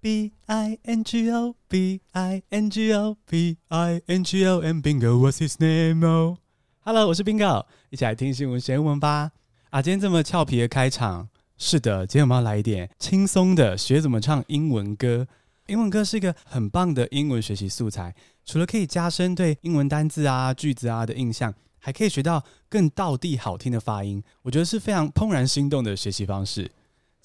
B I N G O B I N G O B I N G O and Bingo，What's his name？Oh，Hello，我是 Bingo，一起来听新闻学英文吧。啊，今天这么俏皮的开场，是的，今天我们要来一点轻松的，学怎么唱英文歌。英文歌是一个很棒的英文学习素材，除了可以加深对英文单字啊、句子啊的印象，还可以学到更道地好听的发音。我觉得是非常怦然心动的学习方式。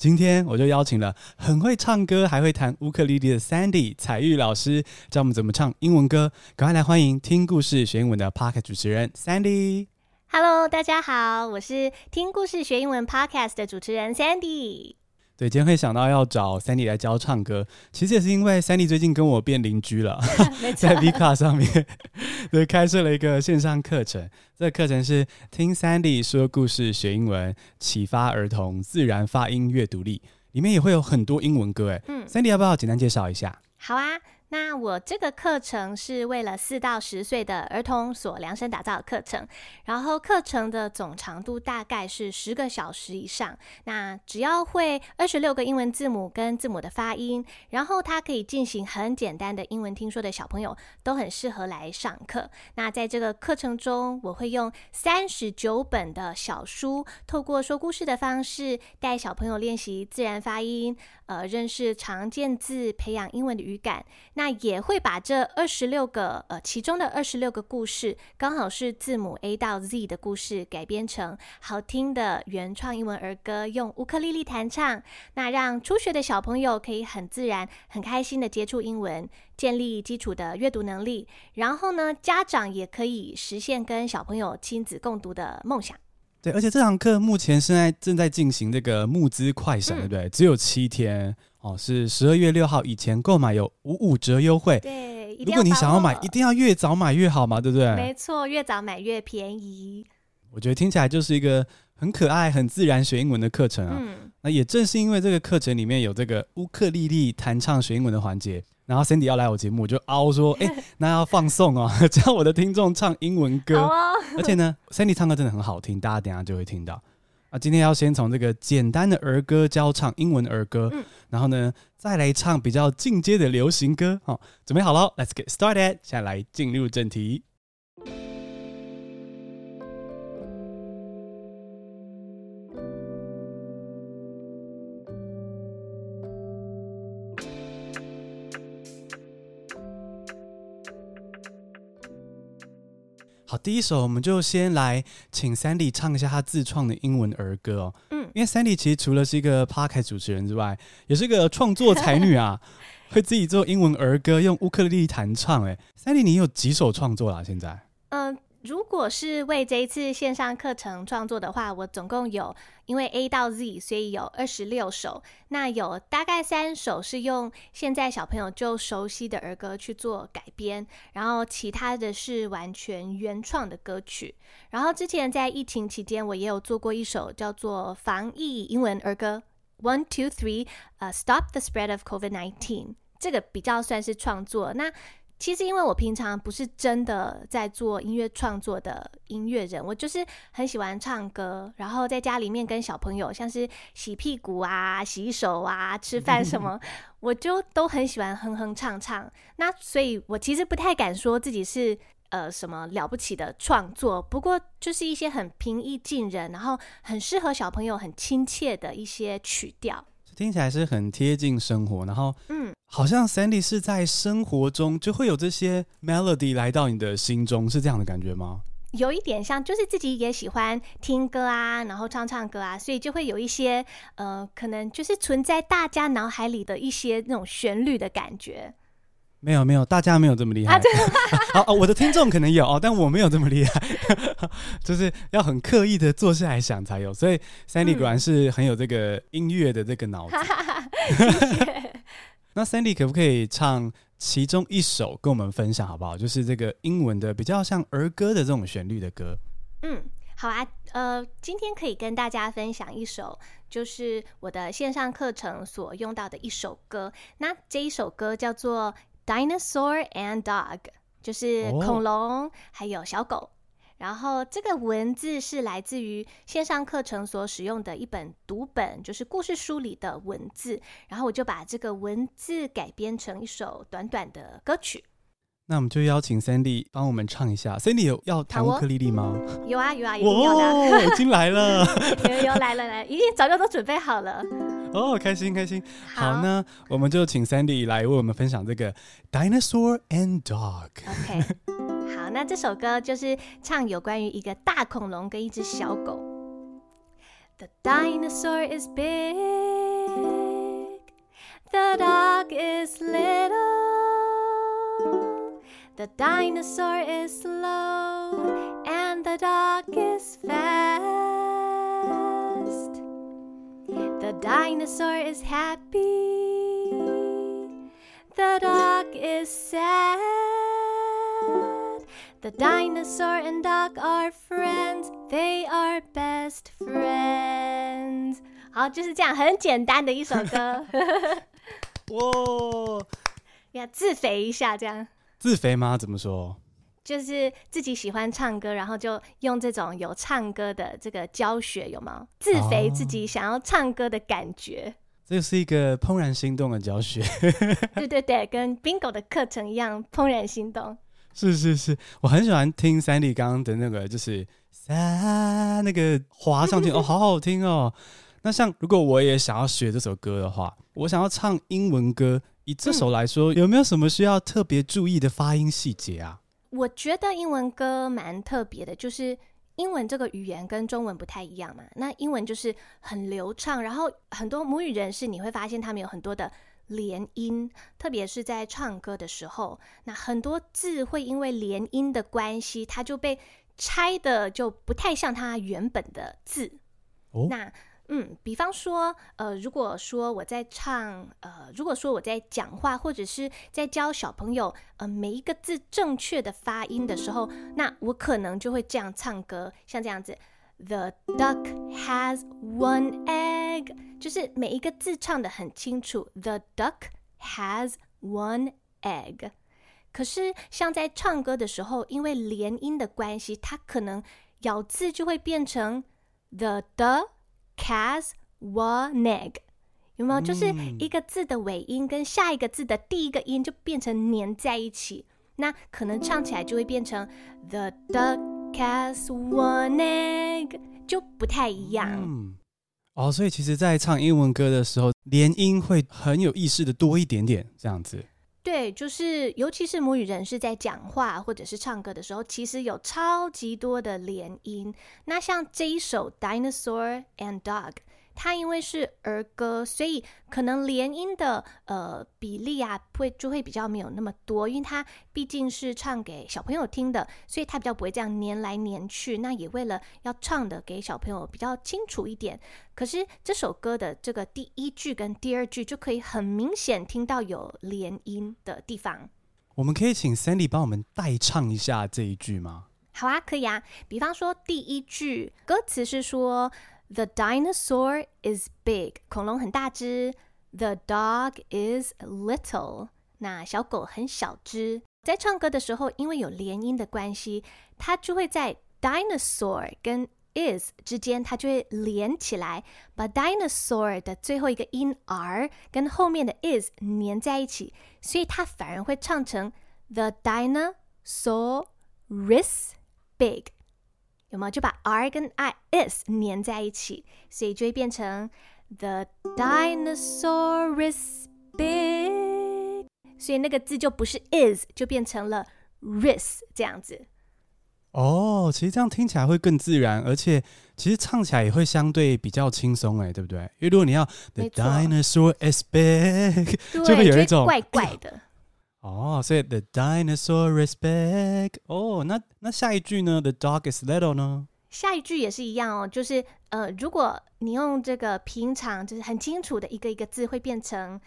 今天我就邀请了很会唱歌还会弹乌克丽丽的 Sandy 彩玉老师，教我们怎么唱英文歌。赶快来欢迎听故事学英文的 Podcast 主持人 Sandy。Hello，大家好，我是听故事学英文 Podcast 的主持人 Sandy。对，今天会想到要找 Sandy 来教唱歌，其实也是因为 Sandy 最近跟我变邻居了，在 Vcard 上面 对开设了一个线上课程。这个课程是听 Sandy 说故事学英文，启发儿童自然发音阅读力，里面也会有很多英文歌。哎，嗯，Sandy 要不要简单介绍一下？好啊。那我这个课程是为了四到十岁的儿童所量身打造的课程，然后课程的总长度大概是十个小时以上。那只要会二十六个英文字母跟字母的发音，然后它可以进行很简单的英文听说的小朋友都很适合来上课。那在这个课程中，我会用三十九本的小书，透过说故事的方式带小朋友练习自然发音，呃，认识常见字，培养英文的语感。那也会把这二十六个呃，其中的二十六个故事，刚好是字母 A 到 Z 的故事，改编成好听的原创英文儿歌，用乌克丽丽弹唱。那让初学的小朋友可以很自然、很开心的接触英文，建立基础的阅读能力。然后呢，家长也可以实现跟小朋友亲子共读的梦想。对，而且这堂课目前现在正在进行这个募资快闪，嗯、对不对？只有七天。哦，是十二月六号以前购买有五五折优惠。对，如果你想要买，一定要越早买越好嘛，对不对？没错，越早买越便宜。我觉得听起来就是一个很可爱、很自然学英文的课程啊。嗯，那也正是因为这个课程里面有这个乌克丽丽弹唱学英文的环节，然后 Sandy 要来我节目，我就凹说，哎，那要放送哦，教我的听众唱英文歌。哦、而且呢，Sandy 唱歌真的很好听，大家等下就会听到。啊，今天要先从这个简单的儿歌教唱英文儿歌，嗯、然后呢，再来唱比较进阶的流行歌。好、哦，准备好了，Let's get started，现在来进入正题。好，第一首我们就先来请 Sandy 唱一下她自创的英文儿歌哦。嗯，因为 Sandy 其实除了是一个 Podcast 主持人之外，也是一个创作才女啊，会自己做英文儿歌，用乌克丽丽弹唱。哎，Sandy，你有几首创作啦？现在？嗯。如果是为这一次线上课程创作的话，我总共有，因为 A 到 Z，所以有二十六首。那有大概三首是用现在小朋友就熟悉的儿歌去做改编，然后其他的是完全原创的歌曲。然后之前在疫情期间，我也有做过一首叫做防疫英文儿歌，One Two Three，呃，Stop the Spread of COVID-19，这个比较算是创作。那其实，因为我平常不是真的在做音乐创作的音乐人，我就是很喜欢唱歌，然后在家里面跟小朋友，像是洗屁股啊、洗手啊、吃饭什么，我就都很喜欢哼哼唱唱。那所以，我其实不太敢说自己是呃什么了不起的创作，不过就是一些很平易近人，然后很适合小朋友、很亲切的一些曲调。听起来是很贴近生活，然后，嗯，好像 Sandy 是在生活中就会有这些 melody 来到你的心中，是这样的感觉吗？有一点像，就是自己也喜欢听歌啊，然后唱唱歌啊，所以就会有一些，呃，可能就是存在大家脑海里的一些那种旋律的感觉。没有没有，大家没有这么厉害。啊 哦，我的听众可能有哦，但我没有这么厉害，就是要很刻意的坐下来想才有。所以 Sandy 果然是很有这个音乐的这个脑子。那 Sandy 可不可以唱其中一首跟我们分享好不好？就是这个英文的比较像儿歌的这种旋律的歌。嗯，好啊。呃，今天可以跟大家分享一首，就是我的线上课程所用到的一首歌。那这一首歌叫做。Dinosaur and Dog 就是恐龙还有小狗，oh. 然后这个文字是来自于线上课程所使用的一本读本，就是故事书里的文字。然后我就把这个文字改编成一首短短的歌曲。那我们就邀请 Sandy 帮我们唱一下。Sandy 有要弹乌克丽丽吗？有啊有啊，一定要的。哦，已经来了，有有来了来，一定早就都准备好了。哦，开心开心。好，那我们就请 Sandy 来为我们分享这个 Dinosaur and Dog。OK，好，那这首歌就是唱有关于一个大恐龙跟一只小狗。The dinosaur is big, the dog is little. The dinosaur is slow, and the dog is fast. The dinosaur is happy, the dog is sad. The dinosaur and dog are friends, they are best friends. 好，就是这样，很简单的一首歌。哇，要自肥一下，这样。自肥吗？怎么说？ 就是自己喜欢唱歌，然后就用这种有唱歌的这个教学，有吗？自肥自己想要唱歌的感觉。哦，这是一个怦然心动的教学。对对对，跟 Bingo 的课程一样，怦然心动。是是是，我很喜欢听 Sandy 刚刚的那个，就是啊，那个滑上去哦，好好听哦。那像如果我也想要学这首歌的话，我想要唱英文歌。以这首来说，嗯，有没有什么需要特别注意的发音细节啊？我觉得英文歌蛮特别的，就是英文这个语言跟中文不太一样嘛。那英文就是很流畅，然后很多母语人士你会发现他们有很多的连音，特别是在唱歌的时候，那很多字会因为连音的关系，它就被拆的就不太像它原本的字。哦，那。嗯，比方说，呃，如果说我在唱，呃，如果说我在讲话，或者是在教小朋友，呃，每一个字正确的发音的时候，那我可能就会这样唱歌，像这样子，The duck has one egg，就是每一个字唱的很清楚，The duck has one egg。可是像在唱歌的时候，因为连音的关系，它可能咬字就会变成 the the。Egg，有没有？就是一个字的尾音跟下一个字的第一个音就变成粘在一起，那可能唱起来就会变成 The duck egg，就不太一样。嗯，哦，所以其实，在唱英文歌的时候，连音会很有意识的多一点点，这样子。对，就是尤其是母语人士在讲话或者是唱歌的时候，其实有超级多的连音。那像这一首《Dinosaur and Dog》。它因为是儿歌，所以可能连音的呃比例啊会就会比较没有那么多，因为它毕竟是唱给小朋友听的，所以它比较不会这样粘来粘去。那也为了要唱的给小朋友比较清楚一点。可是这首歌的这个第一句跟第二句就可以很明显听到有连音的地方。我们可以请 Sandy 帮我们代唱一下这一句吗？好啊，可以啊。比方说第一句歌词是说。The dinosaur is big，恐龙很大只。The dog is little，那小狗很小只。在唱歌的时候，因为有连音的关系，它就会在 dinosaur 跟 is 之间，它就会连起来，把 dinosaur 的最后一个音 r 跟后面的 is 连在一起，所以它反而会唱成 The dinosaur is big。有没有就把 r 跟 i is 粘在一起，所以就会变成 The dinosaur is big，所以那个字就不是 is，就变成了 ris 这样子。哦，其实这样听起来会更自然，而且其实唱起来也会相对比较轻松哎，对不对？因为如果你要 The dinosaur is big，就会有一种怪怪的。哦，所以 the dinosaur is big。哦，那那下一句呢？The dog is little 呢？下一句也是一样哦，就是呃，如果你用这个平常就是很清楚的一个一个字，会变成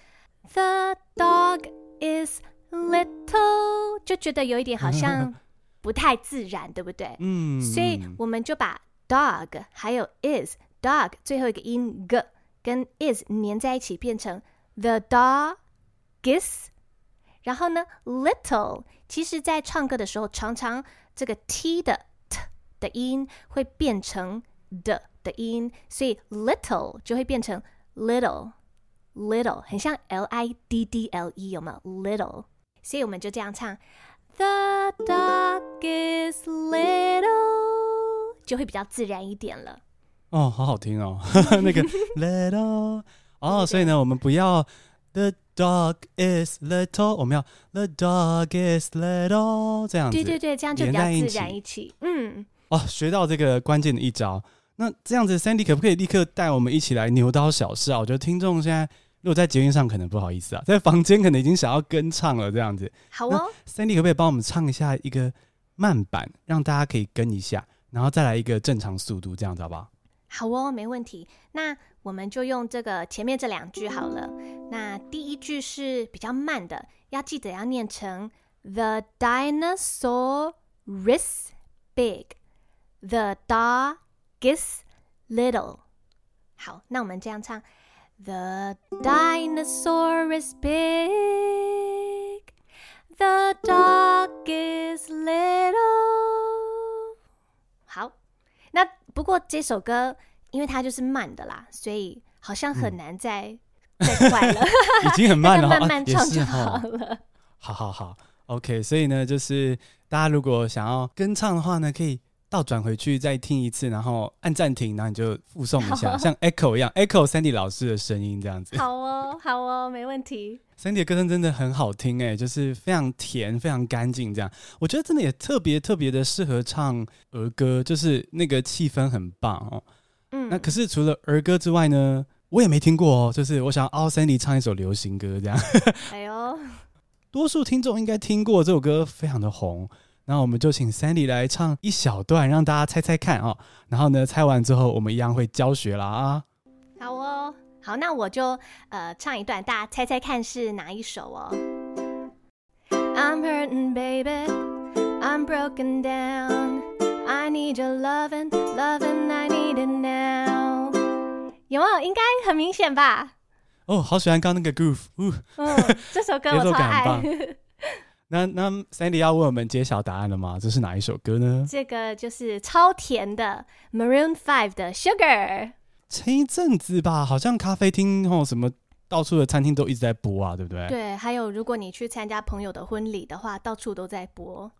the dog is little，就觉得有一点好像不太自然，对不对？嗯。所以我们就把 dog 还有 is dog 最后一个音 g 跟 is 连在一起，变成 the dog is。然后呢，little，其实在唱歌的时候，常常这个 t 的 t 的音会变成的的音，所以 little 就会变成 little little，很像 L I D D L E 有没有 little？所以我们就这样唱，The dog is little，就会比较自然一点了。哦，好好听哦，那个 little，哦，所以呢，我们不要 The dog is little，我们要 The dog is little 这样子，对对对，这样就比较自然一起，嗯。哦，学到这个关键的一招。那这样子，Sandy 可不可以立刻带我们一起来牛刀小试啊？我觉得听众现在如果在节目上可能不好意思啊，在房间可能已经想要跟唱了这样子。好哦，Sandy 可不可以帮我们唱一下一个慢板，让大家可以跟一下，然后再来一个正常速度，这样子好不好？好哦，没问题。那我们就用这个前面这两句好了。那第一句是比较慢的，要记得要念成 The dinosaur is big, the dog is little。好，那我们这样唱：The dinosaur is big, the dog is little。好，那不过这首歌因为它就是慢的啦，所以好像很难再、嗯、再快了，已经很慢了，慢慢唱就好了。啊、好好好，OK。所以呢，就是大家如果想要跟唱的话呢，可以。倒转回去再听一次，然后按暂停，然后你就附送一下，哦、像 echo 一样，echo Sandy 老师的声音这样子。好哦，好哦，没问题。Sandy 的歌声真的很好听哎，就是非常甜，非常干净这样。我觉得真的也特别特别的适合唱儿歌，就是那个气氛很棒哦。嗯，那可是除了儿歌之外呢，我也没听过哦。就是我想要凹 Sandy 唱一首流行歌这样。哎呦，多数听众应该听过这首歌，非常的红。那我们就请 Sandy 来唱一小段，让大家猜猜看哦。然后呢，猜完之后，我们一样会教学啦啊。好哦，好，那我就呃唱一段，大家猜猜看是哪一首哦。I'm hurting, baby. I'm broken down. I need your loving, loving. I need it now. 有没有？应该很明显吧？哦，好喜欢刚刚那个 groove。嗯，这首歌我超爱。那那 Sandy 要为我们揭晓答案了吗？这是哪一首歌呢？这个就是超甜的 Maroon Five 的 Sugar。前一阵子吧，好像咖啡厅或什么到处的餐厅都一直在播啊，对不对？对，还有如果你去参加朋友的婚礼的话，到处都在播。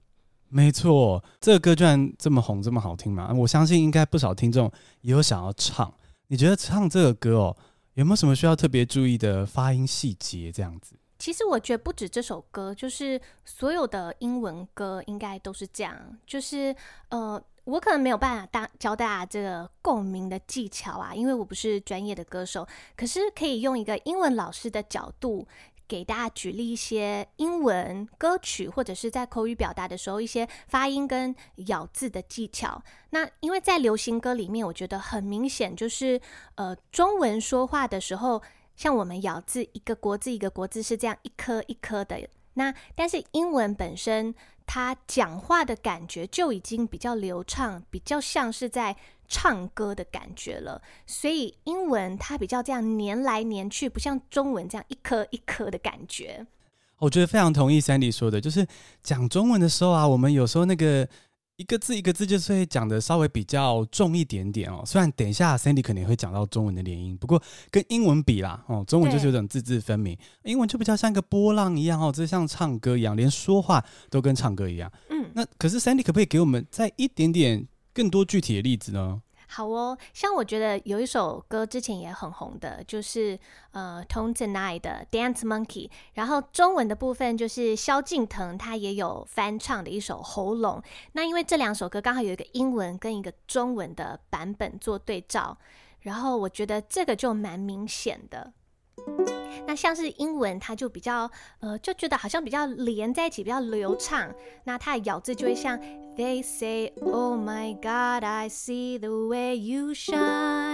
没错，这个歌居然这么红，这么好听嘛！我相信应该不少听众也有想要唱。你觉得唱这个歌哦，有没有什么需要特别注意的发音细节？这样子？其实我觉得不止这首歌，就是所有的英文歌应该都是这样。就是呃，我可能没有办法大教大家这个共鸣的技巧啊，因为我不是专业的歌手。可是可以用一个英文老师的角度给大家举例一些英文歌曲，或者是在口语表达的时候一些发音跟咬字的技巧。那因为在流行歌里面，我觉得很明显就是呃，中文说话的时候。像我们咬字，一个国字一个国字是这样一颗一颗的。那但是英文本身，它讲话的感觉就已经比较流畅，比较像是在唱歌的感觉了。所以英文它比较这样黏来黏去，不像中文这样一颗一颗的感觉。我觉得非常同意 Sandy 说的，就是讲中文的时候啊，我们有时候那个。一个字一个字就是会讲的稍微比较重一点点哦。虽然等一下 Sandy 可能也会讲到中文的连音，不过跟英文比啦，哦，中文就是有种字字分明，英文就比较像一个波浪一样哦，就像唱歌一样，连说话都跟唱歌一样。嗯，那可是 Sandy 可不可以给我们再一点点更多具体的例子呢？好哦，像我觉得有一首歌之前也很红的，就是呃 Tones and I 的 Dance Monkey，然后中文的部分就是萧敬腾他也有翻唱的一首喉咙。那因为这两首歌刚好有一个英文跟一个中文的版本做对照，然后我觉得这个就蛮明显的。那像是英文，它就比较呃，就觉得好像比较连在一起，比较流畅。那它的咬字就会像 They say, Oh my God, I see the way you shine.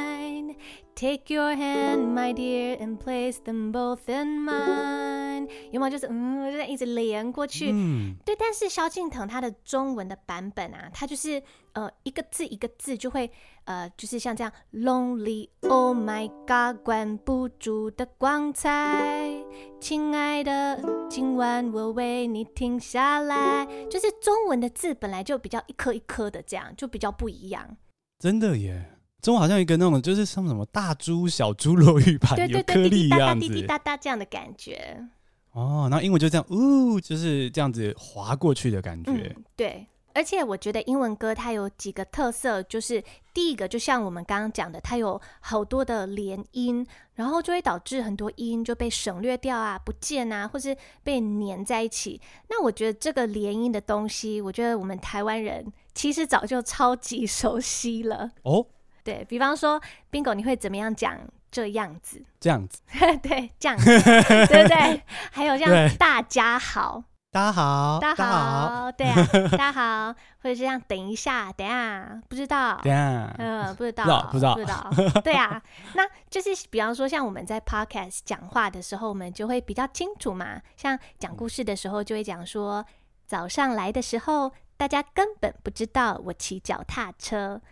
Take your hand, my dear, and place them both in mine. 有没有就是嗯，就一直连过去？嗯，对。但是萧敬腾他的中文的版本啊，他就是呃一个字一个字就会呃，就是像这样 Lonely, Oh my God，关不住的光彩，亲爱的。今晚我为你停下来，就是中文的字本来就比较一颗一颗的，这样就比较不一样。真的耶，中文好像一个那种就是像什么大猪小猪落玉盘，对对对，有颗粒一样子，滴滴答答，滴滴答答这样的感觉。哦，然后英文就这样，呜，就是这样子滑过去的感觉。嗯，对。而且我觉得英文歌它有几个特色，就是第一个，就像我们刚刚讲的，它有好多的连音，然后就会导致很多音就被省略掉啊、不见啊，或是被粘在一起。那我觉得这个连音的东西，我觉得我们台湾人其实早就超级熟悉了。哦，对，比方说，Bingo，你会怎么样讲这样子？这样子，对，这样子，对不对？还有像大家好。大家好，大家好，对啊，大家好，或者是这样，等一下，等一下，不知道，等下，嗯，不知道，不知道，不知道，对啊，那就是比方说，像我们在 podcast 讲话的时候，我们就会比较清楚嘛。像讲故事的时候，就会讲说，早上来的时候，大家根本不知道我骑脚踏车。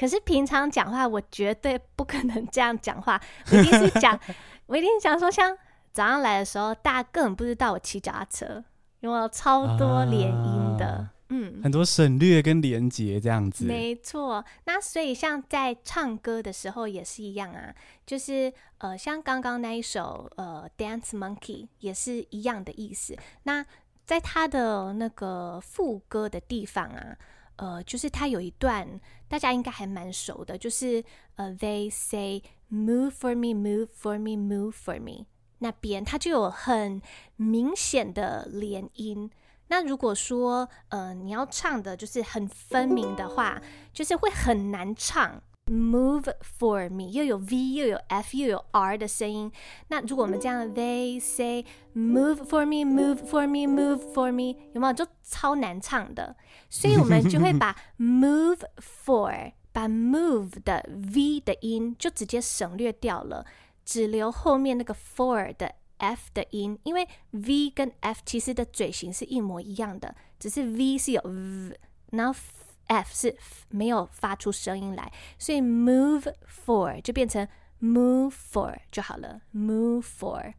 可是平常讲话，我绝对不可能这样讲话，我一定是讲，我一定讲说，像早上来的时候，大家根本不知道我骑脚踏车。有没有超多连音的？啊、嗯，很多省略跟连结这样子。没错，那所以像在唱歌的时候也是一样啊，就是呃，像刚刚那一首呃《Dance Monkey》也是一样的意思。那在它的那个副歌的地方啊，呃，就是它有一段大家应该还蛮熟的，就是呃，They say move for me, move for me, move for me。那边它就有很明显的连音。那如果说呃你要唱的就是很分明的话，就是会很难唱。Move for me 又有 V 又有 F 又有 R 的声音。那如果我们这样，They say move for me, move for me, move for me，有没有就超难唱的？所以我们就会把 move for 把 move 的 V 的音就直接省略掉了。只留后面那个 for 的 f 的音，因为 v 跟 f 其实的嘴型是一模一样的，只是 v 是有 v，然后 f 是没有发出声音来，所以 move for 就变成 move for 就好了，move for。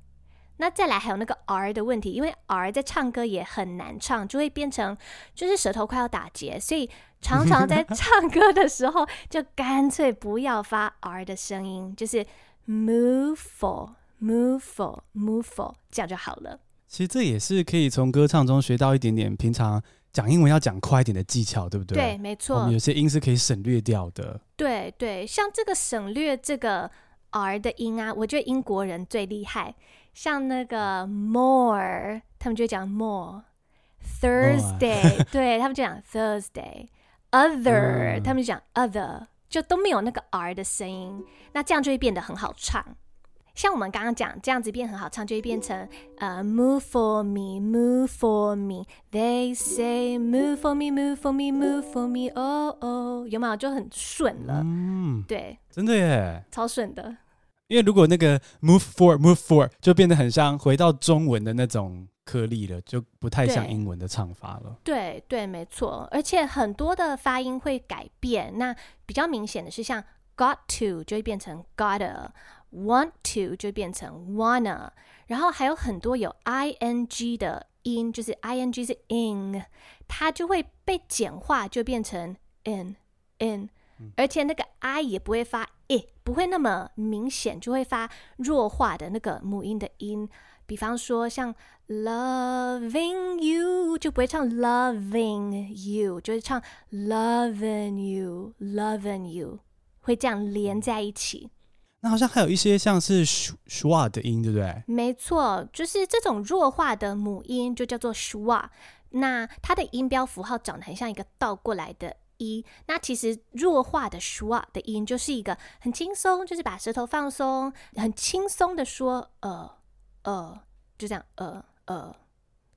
那再来还有那个 r 的问题，因为 r 在唱歌也很难唱，就会变成就是舌头快要打结，所以常常在唱歌的时候就干脆不要发 r 的声音，就是。Move for, move for, move for，这样就好了。其实这也是可以从歌唱中学到一点点平常讲英文要讲快一点的技巧，对不对？对，没错。有些音是可以省略掉的。对对，像这个省略这个 R 的音啊，我觉得英国人最厉害。像那个 more，他们就会讲 more。Thursday，哦、对他们就讲 Thursday。Other，、嗯、他们就讲 other。就都没有那个 R 的声音，那这样就会变得很好唱。像我们刚刚讲，这样子变很好唱，就会变成呃、uh,，Move for me, move for me. They say move for me, move for me, move for me. Oh oh，有没有就很顺了？嗯，对，真的耶，超顺的。因为如果那个 Move for, move for，就变得很像回到中文的那种。颗粒了，就不太像英文的唱法了。对对，没错，而且很多的发音会改变。那比较明显的是，像 got to 就会变成 gotta，want to 就变成 wanna，然后还有很多有 ing 的音，就是 ing 是 in，它就会被简化，就变成 in in，嗯，而且那个 i 也不会发 i，不会那么明显，就会发弱化的那个母音的音。比方说，像 loving you 就不会唱 loving you，就是唱 loving you，loving you，会这样连在一起。那好像还有一些像是 schwa 的音，对不对？没错，就是这种弱化的母音就叫做 schwa。那它的音标符号长得很像一个倒过来的一。那其实弱化的 schwa 的音就是一个很轻松，就是把舌头放松，很轻松的说呃。呃，就这样，呃呃，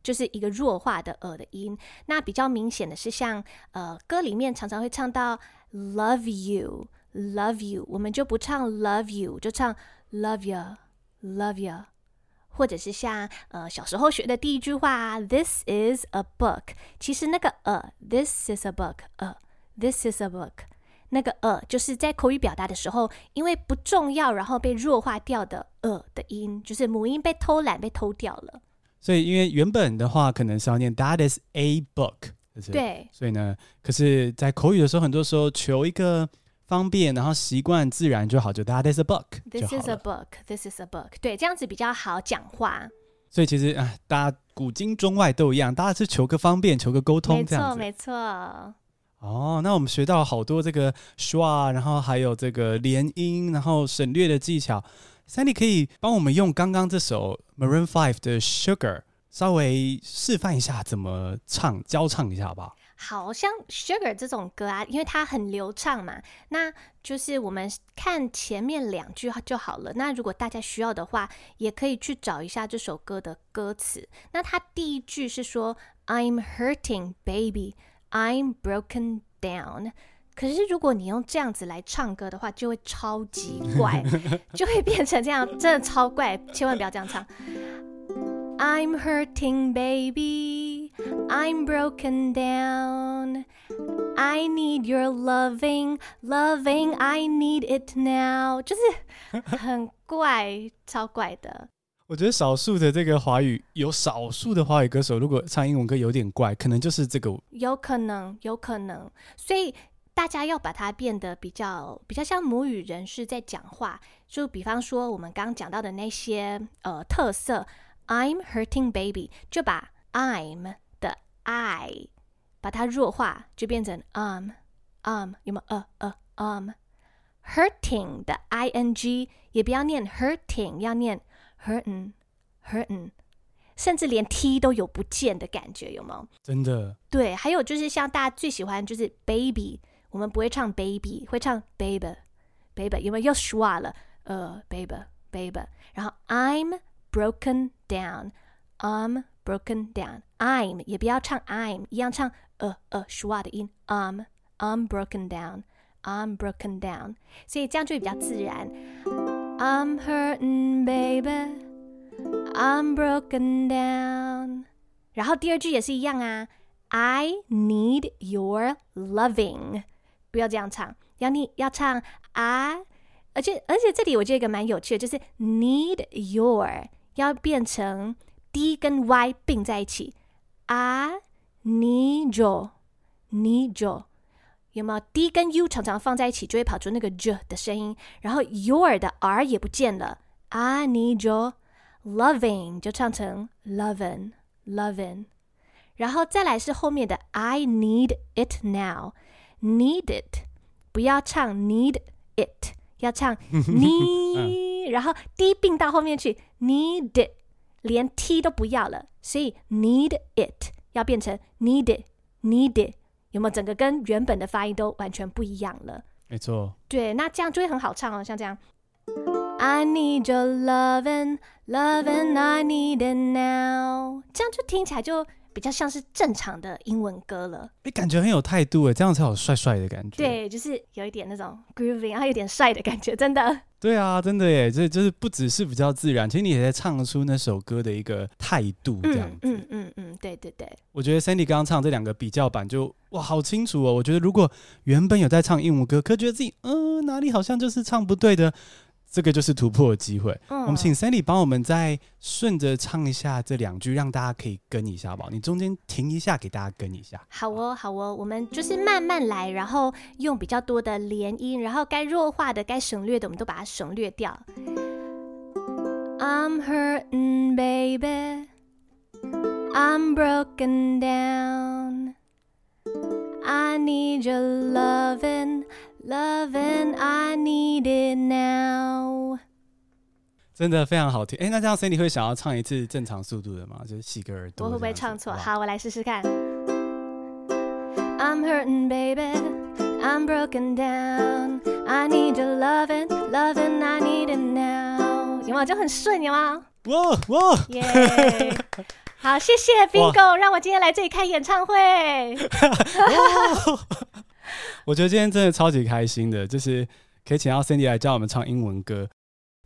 就是一个弱化的呃的音。那比较明显的是像，呃歌里面常常会唱到 love you you，love you，我们就不唱 love you，就唱 love you，love you，或者是像呃小时候学的第一句话，this is a book，其实那个呃，this is a book，呃，this is a book。那个呃，就是在口语表达的时候，因为不重要，然后被弱化掉的呃的音，就是母音被偷懒、被偷掉了。所以因为原本的话可能是要念 That is a book，对。所以呢，可是，在口语的时候，很多时候求一个方便，然后习惯自然就好，就 That is a book。This is a book. This is a book。对，这样子比较好讲话。所以其实啊，大家古今中外都一样，大家是求个方便，求个沟通这样子。没错，没错。哦，那我们学到了好多这个 schwa，然后还有这个连音，然后省略的技巧。Sandy 可以帮我们用刚刚这首 Maroon Five 的 Sugar 稍微示范一下怎么唱，教唱一下好不好？像 Sugar 这种歌啊，因为它很流畅嘛，那就是我们看前面两句就好了。那如果大家需要的话，也可以去找一下这首歌的歌词。那它第一句是说 "I'm hurting, baby, I'm broken down"。可是如果你用这样子来唱歌的话，就会超级怪，就会变成这样，真的超怪，千万不要这样唱。I'm hurting, baby, I'm broken down. I need your loving, loving, I need it now. 就是 很怪，超怪的。我觉得少数的这个华语有少数的华语歌手，如果唱英文歌有点怪，可能就是这个。有可能，有可能，所以。大家要把它变得比较比较像母语人士在讲话，就比方说我们刚刚讲到的那些呃特色，I'm hurting baby，就把 I'm 的 I 把它弱化，就变成 um um 有没有呃呃 um，hurting 的 ing 也不要念 hurting，要念 hurting hurting，甚至连 t 都有不见的感觉，有没有？真的。对，还有就是像大家最喜欢就是 baby。我们不会唱 baby，会唱 baby，baby，因为又 schwa 了，呃，baby，baby，然后 I'm broken down，I'm broken down，I'm 也不要唱 I'm，一样唱呃呃 schwa 的音，I'm I'm broken down，I'm broken down，所以这样就会比较自然。I'm hurting, baby，I'm broken down，然后第二句也是一样啊，I need your loving。不要这样唱，要你要唱啊！而且而且这里我觉得一个蛮有趣的，就是 need your 要变成 d 跟 y 并在一起，I，need you，need you，有没有 d 跟 u 常常放在一起就会跑出那个 j 的声音，然后 your 的 r 也不见了，I need you loving 就唱成 loving loving，然后再来是后面的 I need it now。Need it，不要唱 need it，要唱 need，然后 d 并到后面去，need it，连 t 都不要了，所以 need it 要变成 need it，need it，有没有整个跟原本的发音都完全不一样了？没错。对，那这样就会很好唱哦，像这样。I need your loving, loving, I need it now，这样就听起来就。比较像是正常的英文歌了，哎，感觉很有态度哎，这样才有帅帅的感觉。对，就是有一点那种 grooving，然后有点帅的感觉，真的。对啊，真的耶，这就是不只是比较自然，其实你也在唱出那首歌的一个态度，这样子。嗯嗯嗯嗯，对对对。我觉得 Sandy 刚刚唱这两个比较版就哇，好清楚哦。我觉得如果原本有在唱英文歌，可觉得自己嗯、呃、哪里好像就是唱不对的。这个就是突破的机会。嗯，我们请 Sandy 帮我们再顺着唱一下这两句，让大家可以跟一下，好不好？你中间停一下，给大家跟一下。好哦，好哦，我们就是慢慢来，然后用比较多的连音，然后该弱化的、该省略的，我们都把它省略掉。I'm hurting, baby. I'm broken down. I need your loving. Love and I need it now。真的非常好听。哎，那这样 Cindy 会想要唱一次正常速度的吗？就是洗个耳朵。我会不会唱错？好，我来试试看。I'm hurting, baby. I'm broken down. I need your loving, loving, I need it now。有没有？就很顺，有吗？哇哇！耶！好，谢谢 Bingo，让我今天来这里开演唱会。我觉得今天真的超级开心的，就是可以请到 Sandy 来教我们唱英文歌。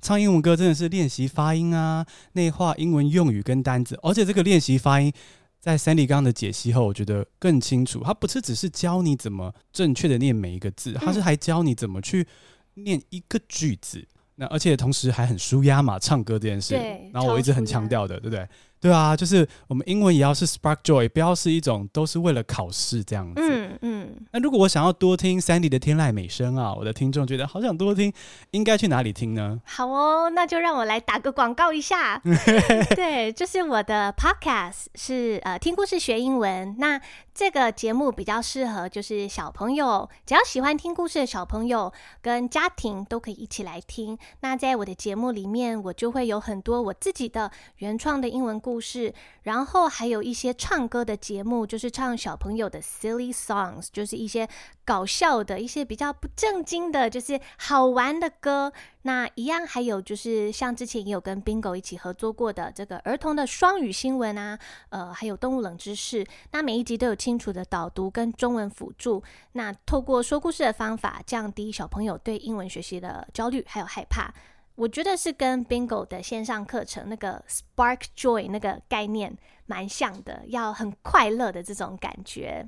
唱英文歌真的是练习发音啊，内化英文用语跟单字，而且这个练习发音，在 Sandy 刚刚的解析后，我觉得更清楚。它不是只是教你怎么正确的念每一个字，它是还教你怎么去念一个句子。那而且同时还很舒压嘛，唱歌这件事。然后我一直很强调的，对不对？对啊，就是我们英文也要是 spark joy，不要是一种都是为了考试这样子。嗯嗯。那如果我想要多听 Sandy 的天籁美声啊，我的听众觉得好想多听，应该去哪里听呢？好哦，那就让我来打个广告一下。对，就是我的 podcast 是呃听故事学英文。那这个节目比较适合就是小朋友，只要喜欢听故事的小朋友跟家庭都可以一起来听。那在我的节目里面，我就会有很多我自己的原创的英文故事，然后还有一些唱歌的节目，就是唱小朋友的 silly songs，就是一些搞笑的一些比较不正经的，就是好玩的歌。那一样还有就是像之前也有跟 Bingo 一起合作过的这个儿童的双语新闻啊，呃，还有动物冷知识。那每一集都有清楚的导读跟中文辅助。那透过说故事的方法，降低小朋友对英文学习的焦虑还有害怕。我觉得是跟 Bingo 的线上课程那个 Spark Joy 那个概念蛮像的，要很快乐的这种感觉。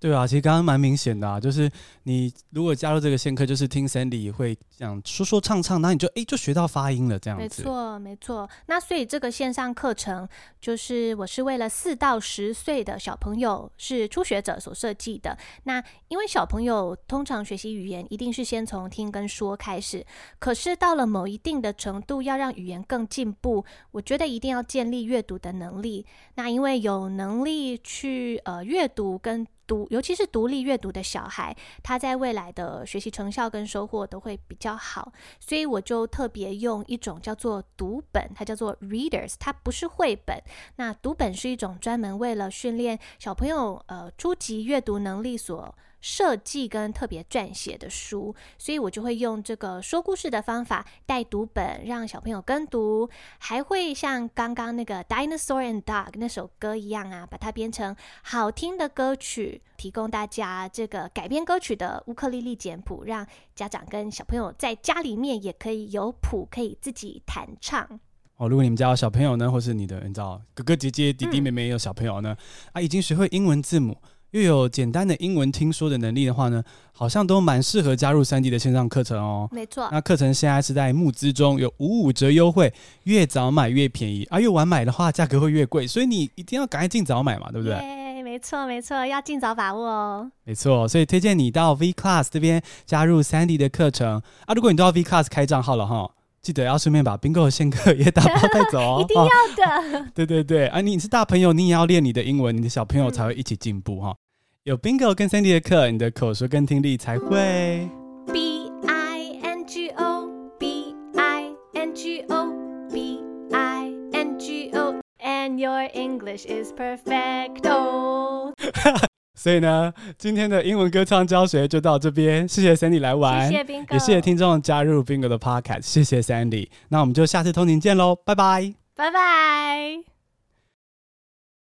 对啊，其实刚刚蛮明显的啊，就是你如果加入这个线课，就是听 Sandy 会讲说说唱唱，那你就诶就学到发音了这样子。没错，没错。那所以这个线上课程就是我是为了四到十岁的小朋友，是初学者所设计的。那因为小朋友通常学习语言一定是先从听跟说开始，可是到了某一定的程度，要让语言更进步，我觉得一定要建立阅读的能力。那因为有能力去呃阅读跟读，尤其是独立阅读的小孩，他在未来的学习成效跟收获都会比较好，所以我就特别用一种叫做读本，它叫做 readers，它不是绘本。那读本是一种专门为了训练小朋友呃初级阅读能力所设计跟特别撰写的书，所以我就会用这个说故事的方法带读本，让小朋友跟读，还会像刚刚那个 Dinosaur and Dog 那首歌一样啊，把它编成好听的歌曲，提供大家这个改编歌曲的乌克丽丽简谱，让家长跟小朋友在家里面也可以有谱，可以自己弹唱。哦，如果你们家有小朋友呢，或是你的你知道哥哥姐姐弟弟妹妹有小朋友呢，嗯、啊，已经学会英文字母。又有简单的英文听说的能力的话呢，好像都蛮适合加入 Sandy 的线上课程哦。没错，那课程现在是在募资中，有五五折优惠，越早买越便宜，而、啊、越晚买的话价格会越贵，所以你一定要赶快尽早买嘛，对不对？对，没错没错，要尽早把握哦。没错，所以推荐你到 V Class 这边加入 Sandy 的课程啊。如果你都要 V Class 开账号了哈。记得要顺便把 Bingo 的线课也打包带走哦，一定要的。哦、对对对，啊，你是大朋友，你也要练你的英文，你的小朋友才会一起进步哈、嗯。有 Bingo 跟 Sandy 的课，你的口说跟听力才会。B I N G O B I N G O B I N G O and your English is perfecto。所以呢，今天的英文歌唱教学就到这边，谢谢 Sandy 来玩，谢谢 Bingo，也谢谢听众加入 Bingo 的 Podcast，谢谢 Sandy，那我们就下次通勤见喽，拜拜，拜拜。